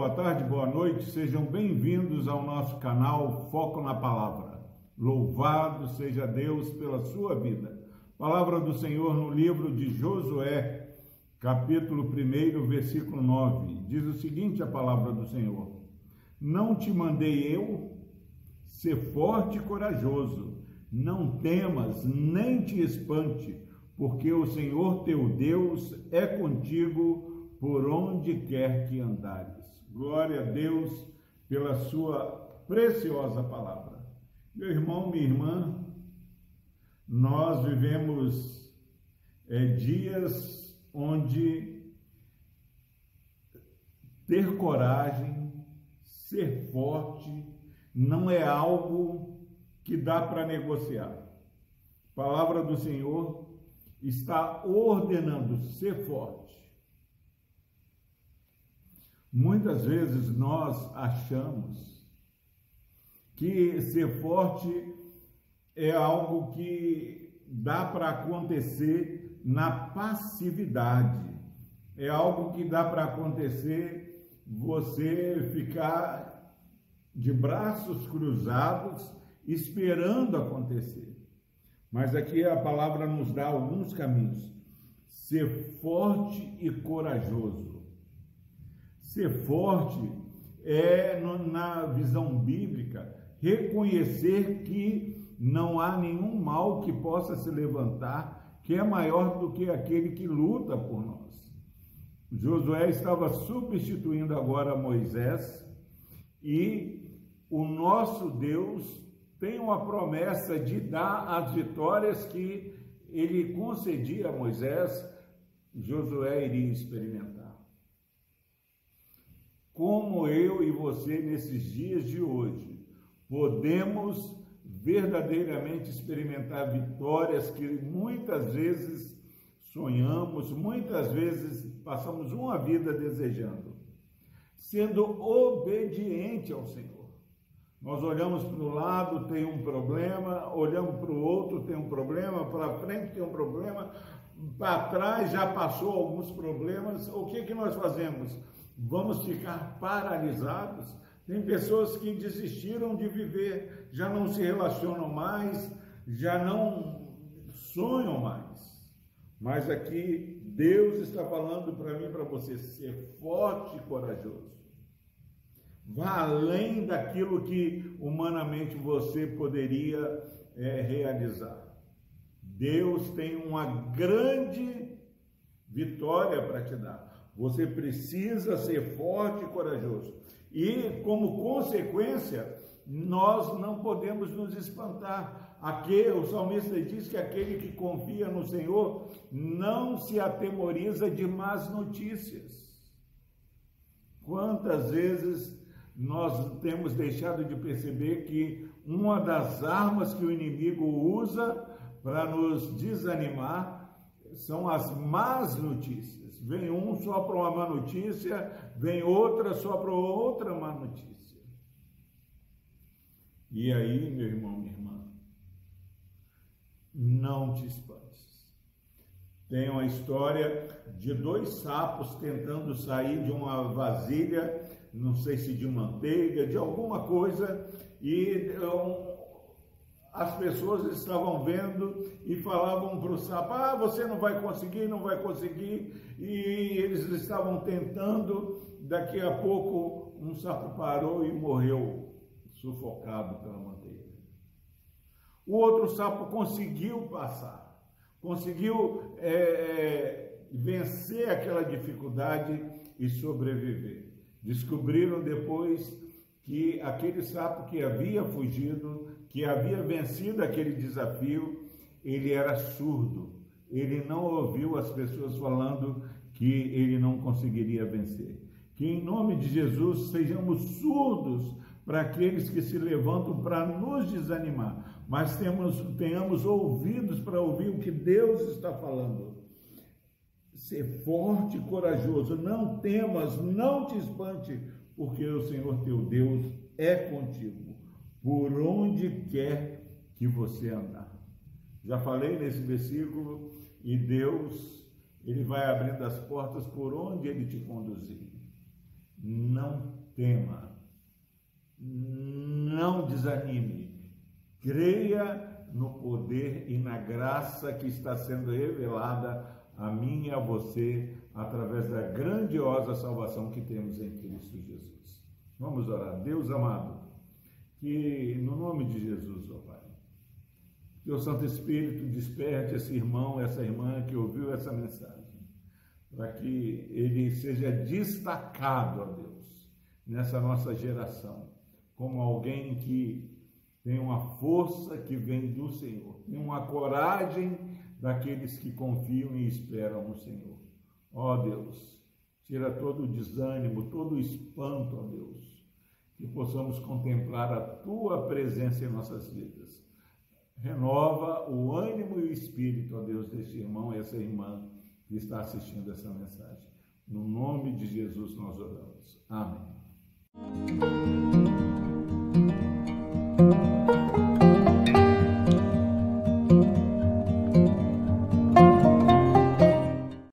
boa tarde, boa noite, sejam bem-vindos ao nosso canal Foco na Palavra. Louvado seja Deus pela sua vida. Palavra do Senhor no livro de Josué, capítulo 1, versículo 9. Diz o seguinte: a palavra do Senhor: Não te mandei eu ser forte e corajoso, não temas, nem te espante, porque o Senhor teu Deus é contigo por onde quer que andares. Glória a Deus pela sua preciosa palavra. Meu irmão, minha irmã, nós vivemos é, dias onde ter coragem, ser forte, não é algo que dá para negociar. A palavra do Senhor está ordenando ser forte Muitas vezes nós achamos que ser forte é algo que dá para acontecer na passividade. É algo que dá para acontecer você ficar de braços cruzados esperando acontecer. Mas aqui a palavra nos dá alguns caminhos. Ser forte e corajoso. Ser forte é, na visão bíblica, reconhecer que não há nenhum mal que possa se levantar que é maior do que aquele que luta por nós. Josué estava substituindo agora Moisés e o nosso Deus tem uma promessa de dar as vitórias que ele concedia a Moisés, Josué iria experimentar como eu e você nesses dias de hoje podemos verdadeiramente experimentar vitórias que muitas vezes sonhamos, muitas vezes passamos uma vida desejando, sendo obediente ao Senhor. Nós olhamos para o lado, tem um problema, olhamos para o outro, tem um problema, para frente tem um problema, para trás já passou alguns problemas. O que, que nós fazemos? Vamos ficar paralisados. Tem pessoas que desistiram de viver, já não se relacionam mais, já não sonham mais. Mas aqui Deus está falando para mim, para você, ser forte e corajoso. Vá além daquilo que humanamente você poderia é, realizar. Deus tem uma grande vitória para te dar. Você precisa ser forte e corajoso. E, como consequência, nós não podemos nos espantar. Aqui, o salmista diz que aquele que confia no Senhor não se atemoriza de más notícias. Quantas vezes nós temos deixado de perceber que uma das armas que o inimigo usa para nos desanimar são as más notícias. Vem um só para uma má notícia, vem outra só para outra má notícia. E aí, meu irmão, minha irmã, não te espantes. Tem uma história de dois sapos tentando sair de uma vasilha, não sei se de manteiga, de alguma coisa, e as pessoas estavam vendo e falavam para o sapo: ah, você não vai conseguir, não vai conseguir. E eles estavam tentando. Daqui a pouco, um sapo parou e morreu, sufocado pela manteiga. O outro sapo conseguiu passar, conseguiu é, é, vencer aquela dificuldade e sobreviver. Descobriram depois que aquele sapo que havia fugido que havia vencido aquele desafio, ele era surdo. Ele não ouviu as pessoas falando que ele não conseguiria vencer. Que em nome de Jesus sejamos surdos para aqueles que se levantam para nos desanimar, mas temos, tenhamos ouvidos para ouvir o que Deus está falando. Ser forte e corajoso, não temas, não te espante, porque o Senhor teu Deus é contigo por onde quer que você andar. Já falei nesse versículo, e Deus, Ele vai abrindo as portas por onde Ele te conduzir. não tema, não desanime, creia no poder e na graça que está sendo revelada a mim e a você através da grandiosa salvação que temos em Cristo Jesus. Vamos orar. Deus amado, que no nome de Jesus, ó Pai, que o Santo Espírito desperte esse irmão, essa irmã que ouviu essa mensagem, para que ele seja destacado, ó Deus, nessa nossa geração, como alguém que tem uma força que vem do Senhor, tem uma coragem daqueles que confiam e esperam no Senhor. Ó Deus, tira todo o desânimo, todo o espanto, ó Deus, que possamos contemplar a tua presença em nossas vidas. Renova o ânimo e o espírito, ó Deus, deste irmão e essa irmã que está assistindo essa mensagem. No nome de Jesus nós oramos. Amém.